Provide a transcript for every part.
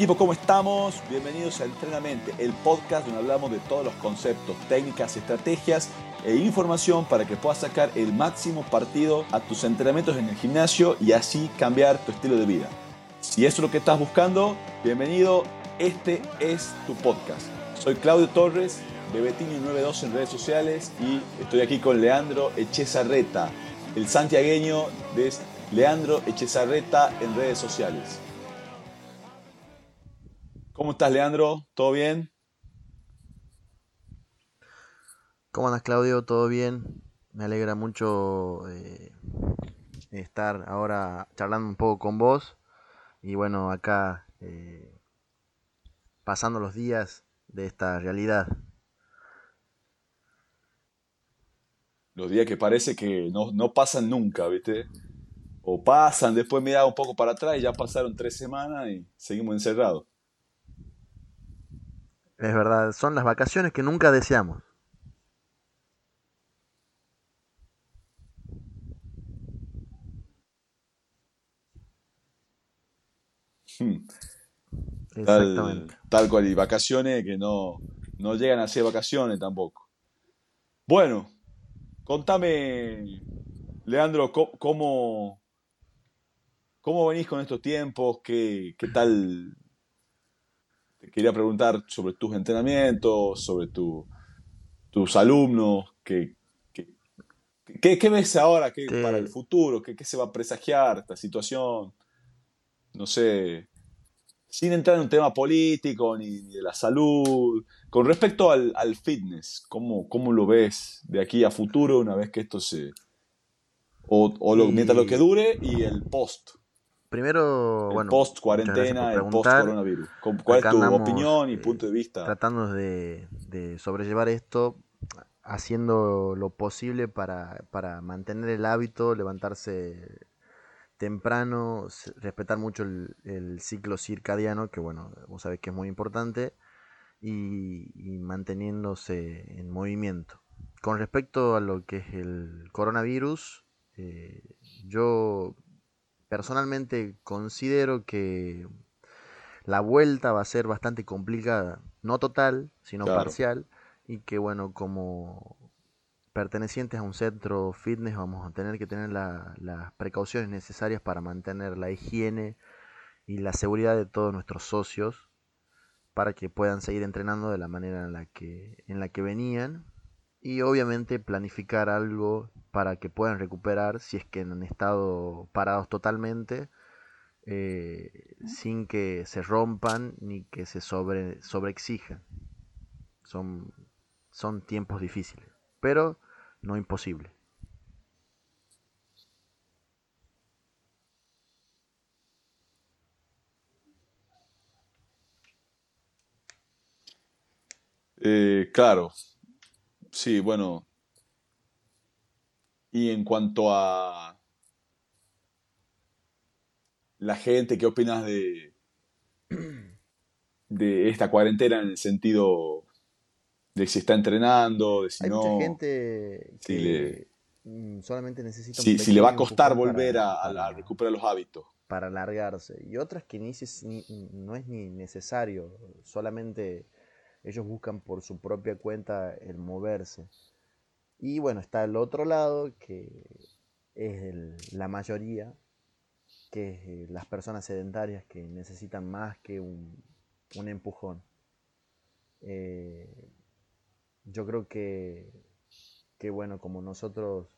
Equipos, ¿cómo estamos? Bienvenidos a Entrenamente, el podcast donde hablamos de todos los conceptos, técnicas, estrategias e información para que puedas sacar el máximo partido a tus entrenamientos en el gimnasio y así cambiar tu estilo de vida. Si eso es lo que estás buscando, bienvenido, este es tu podcast. Soy Claudio Torres, Bebetini92 en redes sociales y estoy aquí con Leandro Echezarreta, el santiagueño de Leandro Echezarreta en redes sociales. ¿Cómo estás, Leandro? ¿Todo bien? ¿Cómo andas, Claudio? ¿Todo bien? Me alegra mucho eh, estar ahora charlando un poco con vos. Y bueno, acá eh, pasando los días de esta realidad. Los días que parece que no, pasan nunca, ¿viste? O pasan, después mira un poco para atrás y ya pasaron tres semanas y seguimos encerrados. Es verdad, son las vacaciones que nunca deseamos. Hmm. Exactamente. Tal, cual, y vacaciones que no, no llegan a ser vacaciones tampoco. Bueno, contame, Leandro, cómo, cómo venís con estos tiempos, qué, qué tal. Quería preguntar sobre tus entrenamientos, sobre tus alumnos, qué, qué, ves ahora para el futuro, ¿Qué, se va a presagiar esta situación no sé, sin entrar en un tema político ni, de la salud, con respecto al, fitness, ¿cómo, ¿cómo, lo ves de aquí a futuro una vez que esto se... o, lo, mientras lo que dure y el post? Primero, el post cuarentena, el post coronavirus. ¿Cuál es tu opinión y punto de vista? Tratando de, sobrellevar esto, haciendo lo posible para, para mantener el hábito, levantarse temprano, respetar mucho el, ciclo circadiano, que bueno, vos sabés que es muy importante, y, manteniéndose en movimiento. Con respecto a lo que es el coronavirus, eh, yo personalmente considero que la vuelta va a ser bastante complicada, no total, sino parcial, y que bueno, como pertenecientes a un centro fitness vamos a tener que tener las precauciones necesarias para mantener la higiene y la seguridad de todos nuestros socios para que puedan seguir entrenando de la manera en la que, en la que venían y obviamente planificar algo para que puedan recuperar si es que han estado parados totalmente eh, sin que se rompan ni que se sobre, sobreexijan. Son, son tiempos difíciles pero no imposible. Eh, claro, sí, bueno. Y en cuanto a la gente, ¿qué opinas de, de esta cuarentena en el sentido de si está entrenando, de si Hay no. mucha gente que mm, solamente necesita. Si, si le va a costar volver a, recuperar los hábitos. Para alargarse. Y otras que ni, no es ni necesario, solamente ellos buscan por su propia cuenta el moverse. Y bueno, está el otro lado, que es la mayoría, que es eh, las personas sedentarias que necesitan más que un, un empujón. Eh, yo creo que, que, bueno, como nosotros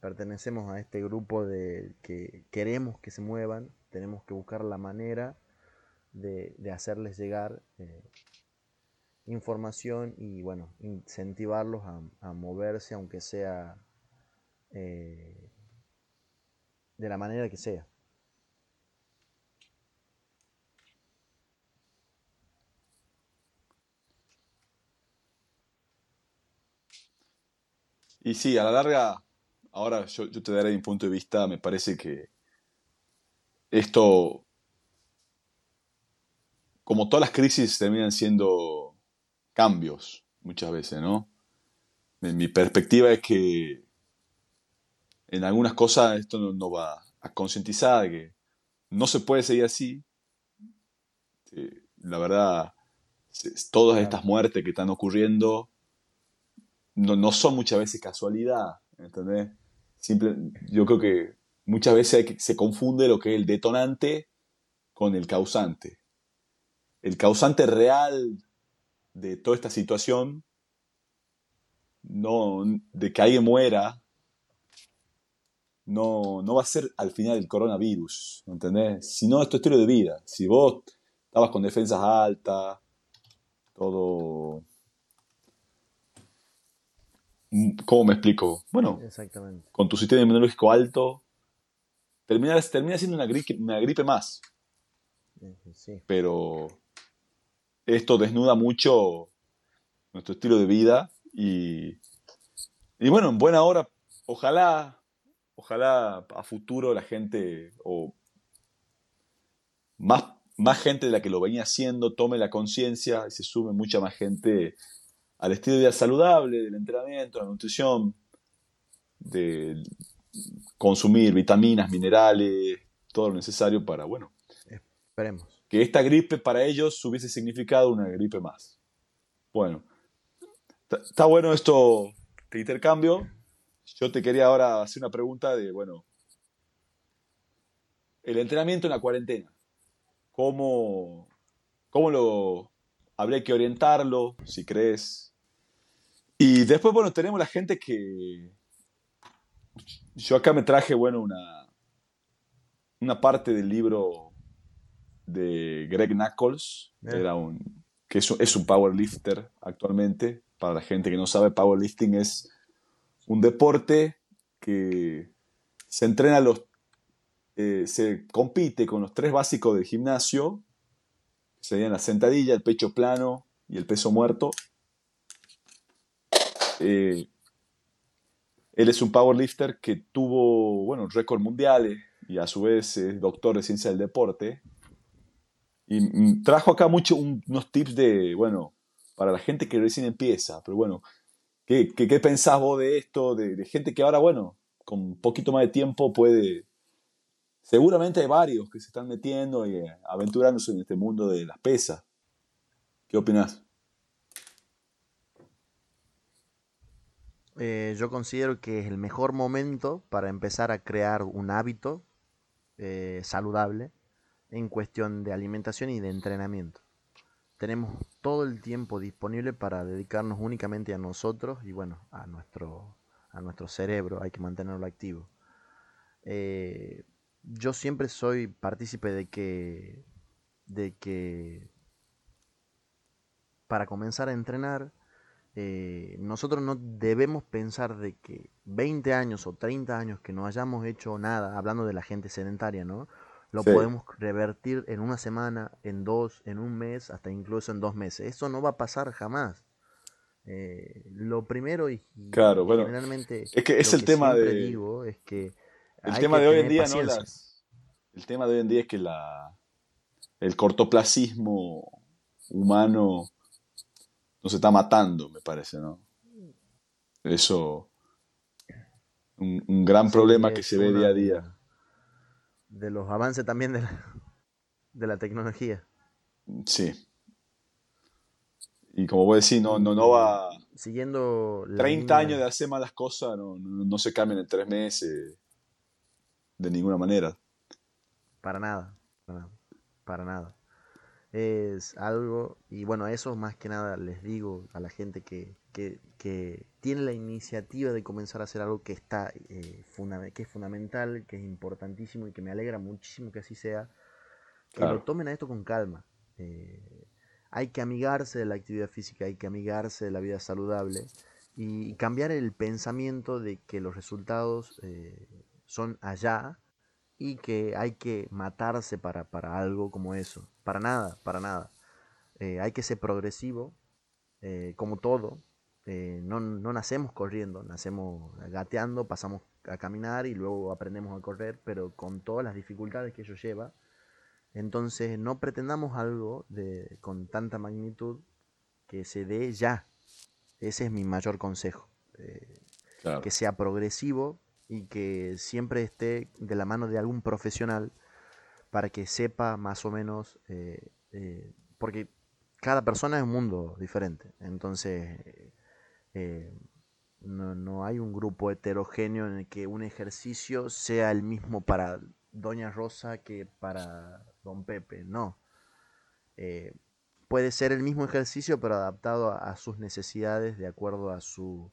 pertenecemos a este grupo de que queremos que se muevan, tenemos que buscar la manera de, hacerles llegar eh, información y bueno, incentivarlos a, moverse aunque sea eh, de la manera que sea. Y sí, a la larga, ahora yo, te daré mi punto de vista, me parece que esto, como todas las crisis, terminan siendo cambios muchas veces, ¿no? Mi perspectiva es que en algunas cosas esto no, va a concientizar que no se puede seguir así. la verdad, todas estas muertes que están ocurriendo no, son muchas veces casualidad, ¿entendés? Simple, yo creo que muchas veces se confunde lo que es el detonante con el causante. El causante real de toda esta situación, no, de que alguien muera, no, no va a ser al final el coronavirus, ¿entendés? Sino es tu estilo de vida. Si vos estabas con defensas altas, todo... ¿Cómo me explico? Bueno, con tu sistema inmunológico alto, termina, termina siendo una gripe, una gripe más. Pero esto desnuda mucho nuestro estilo de vida y, y bueno, en buena hora, ojalá, ojalá a futuro la gente o más más gente de la que lo venía haciendo tome la conciencia y se sume mucha más gente al estilo de vida saludable, del entrenamiento, la nutrición, de consumir vitaminas, minerales, todo lo necesario para, bueno, esperemos. Que esta gripe para ellos hubiese significado una gripe más. Bueno, está bueno esto de intercambio. Yo te quería ahora hacer una pregunta de, bueno, el entrenamiento en la cuarentena cómo, cómo lo habría que orientarlo, si crees. Y después, bueno, tenemos la gente que... Yo acá me traje, bueno, una, una parte del libro de Greg Knuckles, era un, que es, es un powerlifter actualmente. Para la gente que no sabe, powerlifting es un deporte que se entrena los eh, se compite con los tres básicos del gimnasio, que serían la sentadilla, el pecho plano y el peso muerto. Eh, él es un powerlifter que tuvo, bueno, récord mundiales y a su vez es doctor de ciencia del deporte. Y mm, trajo acá mucho unos tips de, bueno, para la gente que recién empieza, pero bueno, ¿qué, qué, pensás vos de esto? De, gente que ahora, bueno, con un poquito más de tiempo puede seguramente hay varios que se están metiendo y eh, aventurándose en este mundo de las pesas. ¿Qué opinas? Eh, yo considero que es el mejor momento para empezar a crear un hábito eh, saludable en cuestión de alimentación y de entrenamiento. Tenemos todo el tiempo disponible para dedicarnos únicamente a nosotros y bueno, a nuestro, a nuestro cerebro, hay que mantenerlo activo yo siempre soy partícipe de que, de que para comenzar a entrenar, eh, nosotros no debemos pensar de que 20 años o 30 años que no hayamos hecho nada, hablando de la gente sedentaria, ¿no? Lo podemos revertir en una semana, en dos, en un mes, hasta incluso en dos meses. Eso no va a pasar jamás. Eh, lo primero y, claro, bueno, generalmente es que es el tema de digo es que el tema de hoy en día, ¿no? el tema de hoy en día es que la, el cortoplacismo humano nos está matando, me parece, ¿no? Eso, un, un gran problema que se ve día a día. De los avances también de la, tecnología. Sí. Y como voy a decir, no, no, no va. Siguiendo. 30 años de hacer malas cosas no, no se cambian en tres meses de ninguna manera. Para nada, para nada, Es algo, y bueno, eso más que nada les digo a la gente que, tiene la iniciativa de comenzar a hacer algo que, está, eh, que es fundamental, que es importantísimo y que me alegra muchísimo que así sea, que lo tomen a esto con calma. Eh, hay que amigarse de la actividad física, hay que amigarse de la vida saludable y cambiar el pensamiento de que los resultados eh, son allá y que hay que matarse para, algo como eso. Para nada, para nada. Eh, hay que ser progresivo, eh, como todo. Eh, no, no, nacemos corriendo, nacemos gateando, pasamos a caminar y luego aprendemos a correr, pero con todas las dificultades que ello lleva. Entonces no pretendamos algo de, con tanta magnitud que se dé ya. Ese es mi mayor consejo. Que sea progresivo, y que siempre esté de la mano de algún profesional para que sepa más o menos eh, eh, porque cada persona es un mundo diferente. Entonces, eh, no, no, hay un grupo heterogéneo en el que un ejercicio sea el mismo para Doña Rosa que para Don Pepe. No. Puede ser el mismo ejercicio, pero adaptado a, sus necesidades de acuerdo a su,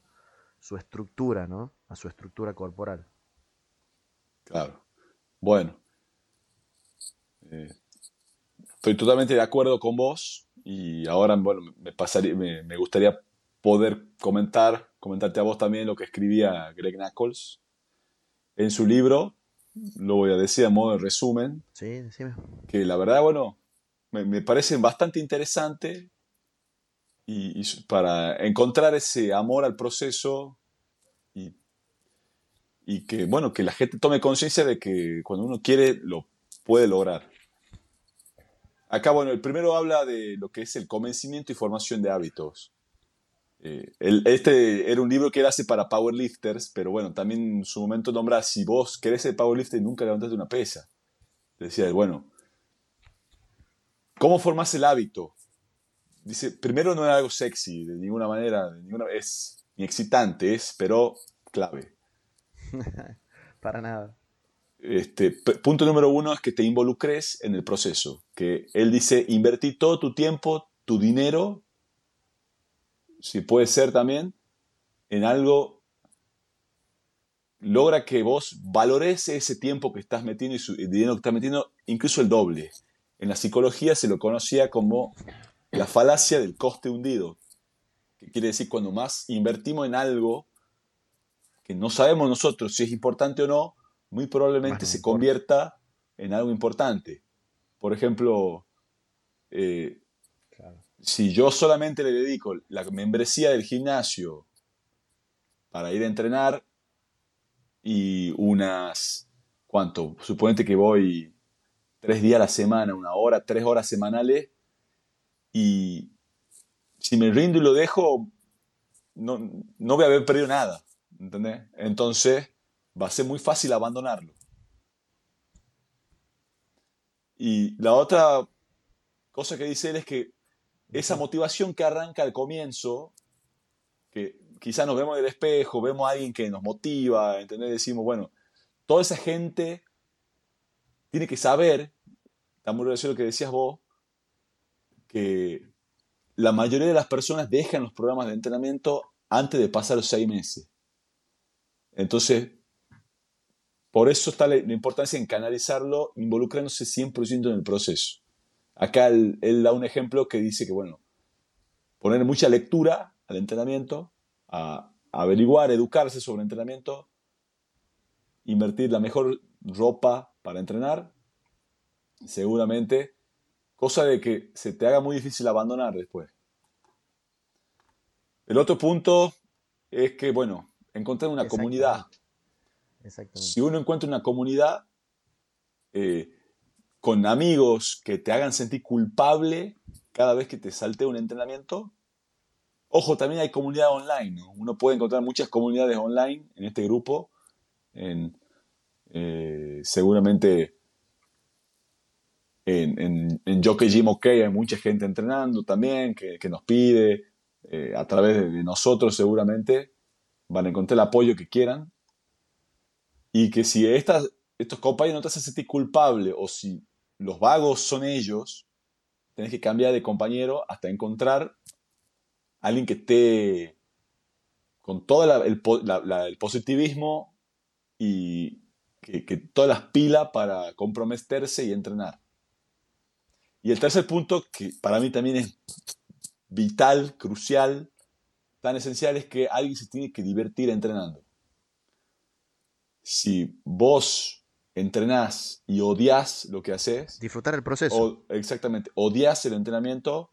su estructura, ¿no? A su estructura corporal. Claro. Bueno. Eh, estoy totalmente de acuerdo con vos y ahora bueno, me, pasaría, me, gustaría poder comentar, comentarte a vos también lo que escribía Greg Knuckles en su libro, lo voy a decir a modo de resumen, sí, decime. que la verdad, bueno, me, me parece bastante interesante y, para encontrar ese amor al proceso y, y que, bueno, que la gente tome conciencia de que cuando uno quiere, lo puede lograr. Acá, bueno, el primero habla de lo que es el convencimiento y formación de hábitos. Eh, este era un libro que él hace para powerlifters, pero bueno, también en su momento nombra, si vos querés ser powerlifter y nunca levantaste una pesa. Decía, bueno, ¿cómo formás el hábito? Dice, primero no es algo sexy, de ninguna manera, de ninguna, es ni excitante, es, pero clave. para nada. Este, punto número uno es que te involucres en el proceso. Que él dice, invertir todo tu tiempo, tu dinero, si puede ser también, en algo, logra que vos valores ese tiempo que estás metiendo y el dinero que estás metiendo, incluso el doble. En la psicología se lo conocía como la falacia del coste hundido, que quiere decir cuando más invertimos en algo que no sabemos nosotros si es importante o no, muy probablemente se convierta en algo importante. Por ejemplo, eh, si yo solamente le dedico la membresía del gimnasio para ir a entrenar y unas, ¿cuánto? Suponete que voy tres días a la semana, una hora, tres horas semanales, y si me rindo y lo dejo, no, no voy a haber perdido nada, ¿entendés? Entonces, va a ser muy fácil abandonarlo. Y la otra cosa que dice él es que esa motivación que arranca al comienzo, que quizás nos vemos en el espejo, vemos a alguien que nos motiva, ¿entendés? Decimos, bueno, toda esa gente tiene que saber, está muy relacionado lo que decías vos, que la mayoría de las personas dejan los programas de entrenamiento antes de pasar los seis meses. Entonces, por eso está la, importancia en canalizarlo, involucrándose 100% en el proceso. Acá él, da un ejemplo que dice que, bueno, poner mucha lectura al entrenamiento, a, averiguar, educarse sobre entrenamiento, invertir la mejor ropa para entrenar, seguramente, cosa de que se te haga muy difícil abandonar después. El otro punto es que, bueno, encontrar una comunidad si uno encuentra una comunidad eh, con amigos que te hagan sentir culpable cada vez que te salte un entrenamiento, ojo, también hay comunidad online. Uno puede encontrar muchas comunidades online en este grupo. Eh, seguramente en, en, Jockey Gym OK hay mucha gente entrenando también que, nos pide. Eh, a través de nosotros seguramente van a encontrar el apoyo que quieran y que si estas, estos compañeros no te hacen sentir culpable o si los vagos son ellos, tenés que cambiar de compañero hasta encontrar a alguien que esté con todo el, positivismo y que, que todas las pilas para comprometerse y entrenar. Y el tercer punto, que para mí también es vital, crucial, tan esencial, es que alguien se tiene que divertir entrenando si vos entrenás y odias lo que haces. Disfrutar el proceso. exactamente, odias el entrenamiento,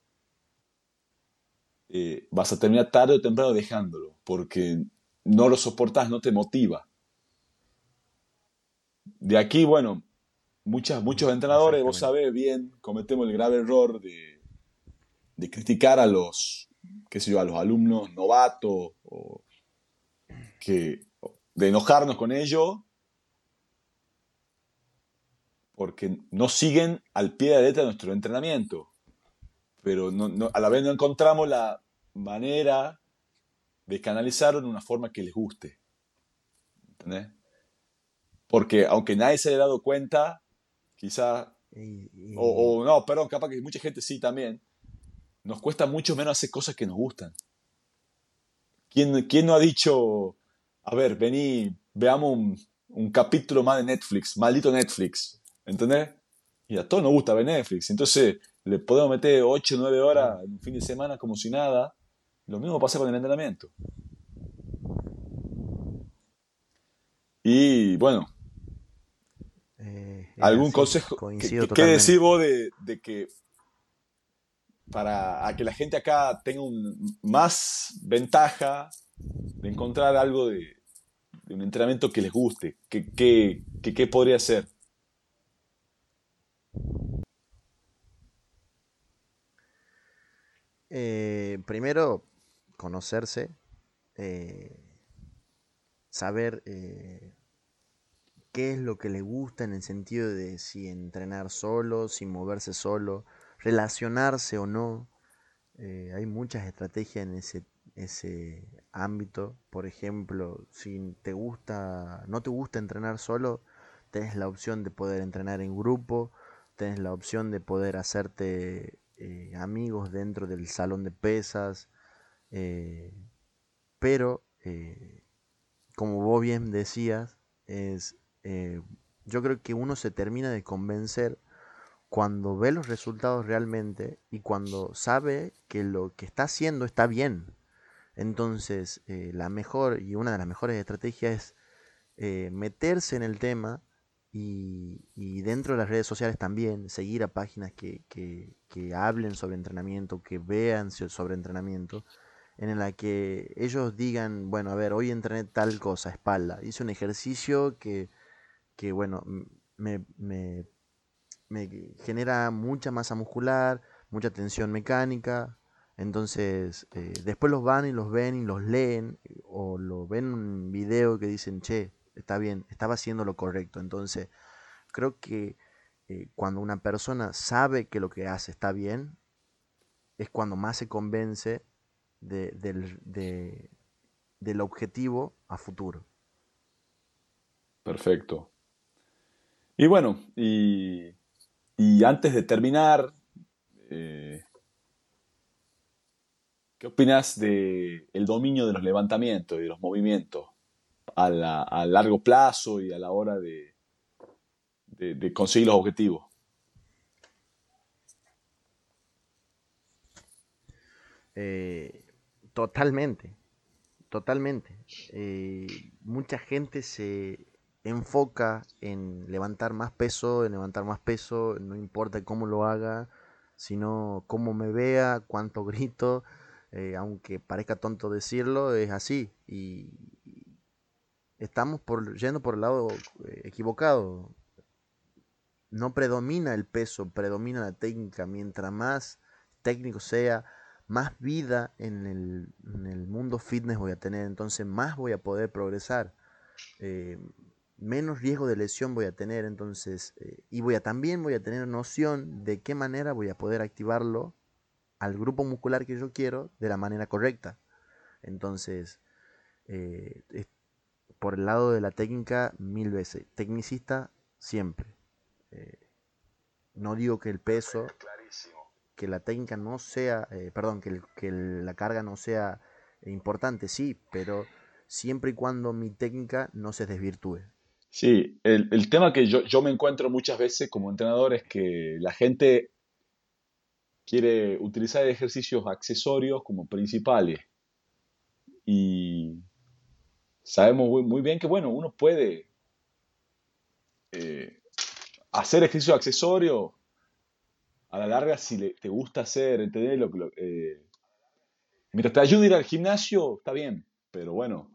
eh, vas a terminar tarde o temprano dejándolo, porque no lo soportas, no te motiva. De aquí, bueno, muchas, muchos entrenadores, vos sabés bien, cometemos el grave error de, de criticar a los, qué sé yo, a los alumnos novatos o que de enojarnos con ellos porque no siguen al pie de la letra nuestro entrenamiento. pero no, a la vez no encontramos la manera de canalizarlo en una forma que les guste. ¿Entendés? Porque aunque nadie se haya dado cuenta, quizá, o, no, perdón, capaz que mucha gente sí también, nos cuesta mucho menos hacer cosas que nos gustan. ¿Quién, quién no ha dicho, a ver, vení, veamos un, un capítulo más de Netflix, maldito Netflix, ¿entendés? Y a todos nos gusta ver Netflix, entonces le podemos meter 8 o 9 horas en un fin de semana como si nada. Lo mismo pasa con el entrenamiento. Y bueno, ¿algún consejo? ¿Qué, ¿Qué, decís vos de, que para que la gente acá tenga un, más ventaja de encontrar algo de, un entrenamiento que les guste? ¿Qué, podría ser? Eh, primero, conocerse, eh, saber eh, qué es lo que le gusta en el sentido de si entrenar solo, si moverse solo, relacionarse o no. hay muchas estrategias en ese, ese ámbito. Por ejemplo, si te gusta, no te gusta entrenar solo, tenés la opción de poder entrenar en grupo, tenés la opción de poder hacerte eh, amigos dentro del salón de pesas, eh, pero eh, como vos bien decías, es, yo creo que uno se termina de convencer cuando ve los resultados realmente y cuando sabe que lo que está haciendo está bien. Entonces, la mejor y una de las mejores estrategias es meterse en el tema y, dentro de las redes sociales también seguir a páginas que, hablen sobre entrenamiento, que vean sobre entrenamiento, en la que ellos digan, bueno, a ver, hoy entrené tal cosa, espalda, hice un ejercicio que, bueno, me, me, genera mucha masa muscular, mucha tensión mecánica, entonces eh, después los van y los ven y los leen, o lo ven en un video que dicen, che, está bien, estaba haciendo lo correcto. Entonces, creo que eh, cuando una persona sabe que lo que hace está bien, es cuando más se convence del, objetivo a futuro. Perfecto. Y bueno, y, antes de terminar, eh, ¿qué opinas del el dominio de los levantamientos y de los movimientos? a, largo plazo y a la hora de, de, conseguir los objetivos. Eh, totalmente, totalmente. Eh, mucha gente se enfoca en levantar más peso, en levantar más peso, no importa cómo lo haga, sino cómo me vea, cuánto grito, eh, aunque parezca tonto decirlo, es así. Y, estamos por, yendo por el lado eh, equivocado. No predomina el peso, predomina la técnica. Mientras más técnico sea, más vida en el, mundo fitness voy a tener. Entonces más voy a poder progresar. Eh, menos riesgo de lesión voy a tener. Entonces, eh, y voy a también voy a tener noción de qué manera voy a poder activarlo al grupo muscular que yo quiero de la manera correcta. Entonces, por el lado de la técnica mil veces. Tecnicista siempre. Eh, no digo que el peso, que la técnica no sea, eh, perdón, que, que, la carga no sea importante, sí, pero siempre y cuando mi técnica no se desvirtúe. Sí, el, el tema que yo, yo me encuentro muchas veces como entrenador es que la gente quiere utilizar ejercicios accesorios como principales. Y sabemos muy, bien que, bueno, uno puede eh, hacer ejercicio accesorio a la larga si te gusta hacer, entender lo, que eh, mientras te ayude a ir al gimnasio, está bien, pero bueno,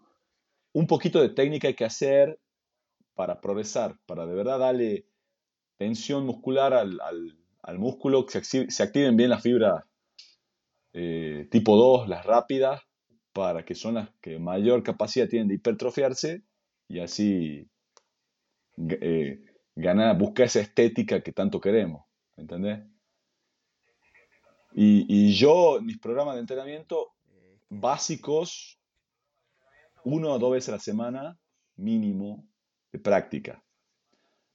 un poquito de técnica hay que hacer para progresar, para de verdad darle tensión muscular al, músculo, que se, activen bien las fibras eh, tipo 2, las rápidas, para que son las que mayor capacidad tienen de hipertrofiarse y así eh, ganar, buscar esa estética que tanto queremos, ¿entendés? Y, yo, mis programas de entrenamiento básicos, uno o dos veces a la semana, mínimo, de práctica.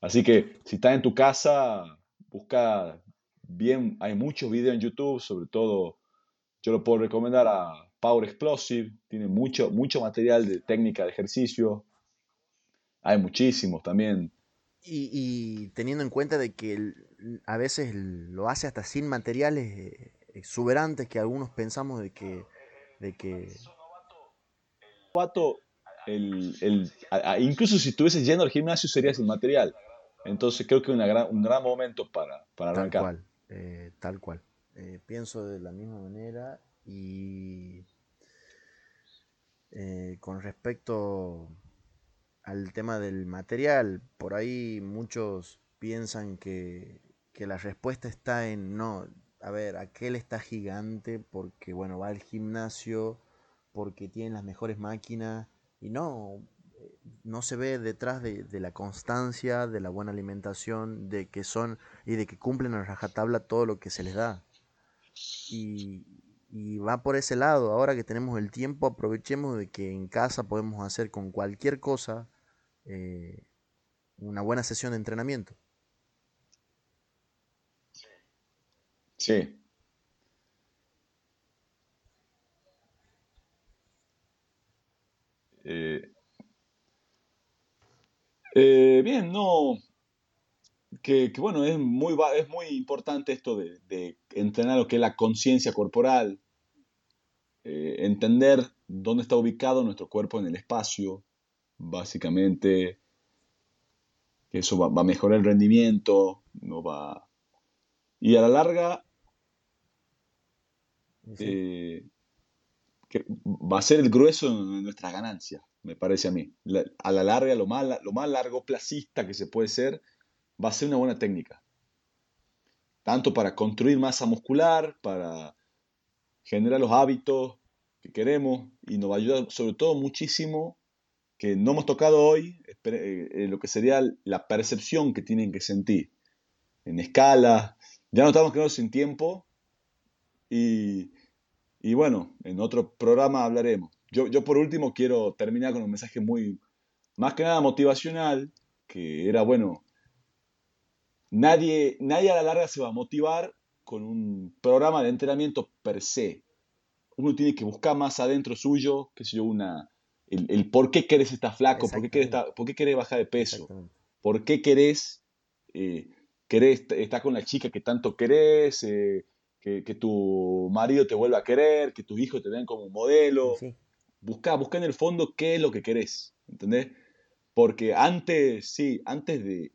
Así que si estás en tu casa, busca bien, hay muchos videos en YouTube, sobre todo yo lo puedo recomendar a Power Explosive, tiene mucho, mucho material de técnica de ejercicio, hay muchísimos también. Y, teniendo en cuenta de que a veces lo hace hasta sin materiales eh, exuberantes que algunos pensamos de que... De que... El, el, incluso si estuvieses yendo al gimnasio sería sin material. Entonces creo que es un gran momento para, para arrancar. Tal cual, eh, tal cual. Eh, pienso de la misma manera y con respecto al tema del material, por ahí muchos piensan que, la respuesta está en no, a ver, aquel está gigante porque, bueno, va al gimnasio, porque tiene las mejores máquinas, y no, no se ve detrás de, la constancia, de la buena alimentación, de que son y de que cumplen a rajatabla todo lo que se les da. Y, y va por ese lado, ahora que tenemos el tiempo, aprovechemos de que en casa podemos hacer con cualquier cosa eh, una buena sesión de entrenamiento. Sí. Eh, eh, bien, no. Que, bueno, es muy, es muy importante esto de, entrenar lo que es la conciencia corporal, entender dónde está ubicado nuestro cuerpo en el espacio, básicamente que eso va, a mejorar el rendimiento, no va... Y a la larga, eh, que va a ser el grueso de nuestras ganancias, me parece a mí. a la larga, lo más, largo placista que se puede ser, va a ser una buena técnica. Tanto para construir masa muscular, para generar los hábitos que queremos, y nos va a ayudar sobre todo muchísimo que no hemos tocado hoy, eh, lo que sería la percepción que tienen que sentir en escala. Ya no estamos quedando sin tiempo y, bueno, en otro programa hablaremos. Yo, yo por último quiero terminar con un mensaje muy, más que nada motivacional, que era, bueno, nadie, nadie a la larga se va a motivar con un programa de entrenamiento per se. Uno tiene que buscar más adentro suyo, que sé yo, una, el, por qué querés estar flaco, por qué querés, por qué querés bajar de peso, por qué querés, eh, querés estar con la chica que tanto querés, eh, que, tu marido te vuelva a querer, que tus hijos te den como modelo. Busca, busca en el fondo qué es lo que querés, ¿entendés? Porque antes, sí, antes de...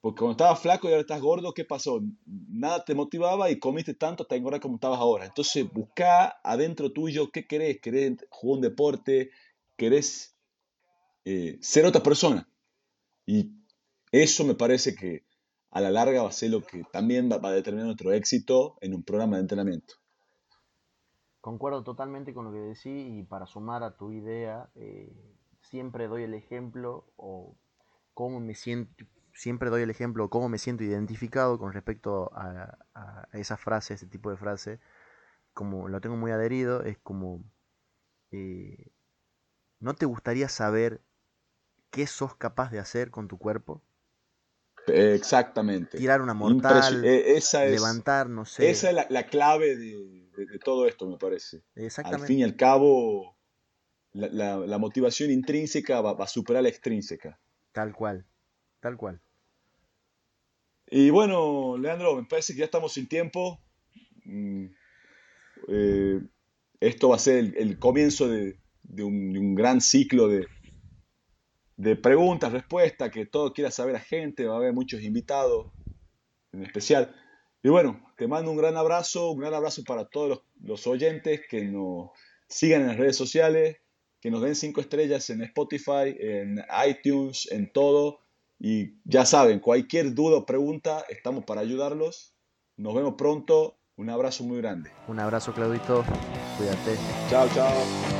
Porque cuando estabas flaco y ahora estás gordo, ¿qué pasó? Nada te motivaba y comiste tanto hasta engordar como estabas ahora. Entonces busca adentro tuyo qué querés. ¿Querés jugar un deporte? querés eh, ser otra persona. Y eso me parece que a la larga va a ser lo que también va, a determinar nuestro éxito en un programa de entrenamiento. Concuerdo totalmente con lo que decís y para sumar a tu idea, eh, siempre doy el ejemplo o cómo me siento, siempre doy el ejemplo cómo me siento identificado con respecto a, esa frase, ese tipo de frase, como lo tengo muy adherido, es como eh, ¿no te gustaría saber qué sos capaz de hacer con tu cuerpo? Exactamente. Tirar una mortal, e, esa levantar, no sé. Esa es la, clave de, todo esto, me parece. Exactamente. Al fin y al cabo, la, motivación intrínseca va, a superar la extrínseca. Tal cual, tal cual. Y bueno, Leandro, me parece que ya estamos sin tiempo. Mm, eh, esto va a ser el comienzo de, de un, gran ciclo de, de preguntas, respuestas, que todo quiera saber a gente, va a haber muchos invitados en especial. Y bueno, te mando un gran abrazo, un gran abrazo para todos los, oyentes que nos sigan en las redes sociales, que nos den cinco estrellas en Spotify, en iTunes, en todo. Y ya saben, cualquier duda o pregunta, estamos para ayudarlos. Nos vemos pronto. Un abrazo muy grande. Un abrazo, Claudito. Cuídate. Chao, chao.